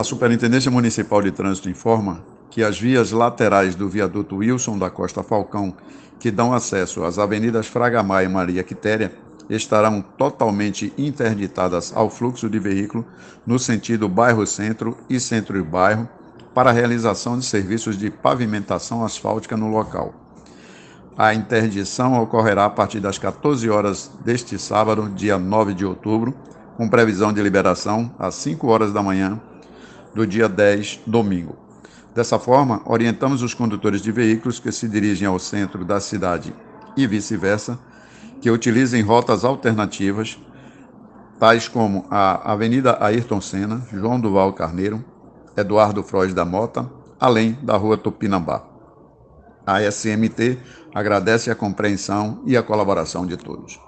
A Superintendência Municipal de Trânsito informa que as vias laterais do viaduto Wilson da Costa Falcão, que dão acesso às avenidas Fraga e Maria Quitéria, estarão totalmente interditadas ao fluxo de veículo no sentido bairro-centro e centro-bairro para a realização de serviços de pavimentação asfáltica no local. A interdição ocorrerá a partir das 14 horas deste sábado, dia 9 de outubro, com previsão de liberação às 5 horas da manhã do dia 10, domingo. Dessa forma, orientamos os condutores de veículos que se dirigem ao centro da cidade e vice-versa que utilizem rotas alternativas, tais como a Avenida Ayrton Senna, João Duval Carneiro, Eduardo Frois da Mota, além da Rua Tupinambá. A SMT agradece a compreensão e a colaboração de todos.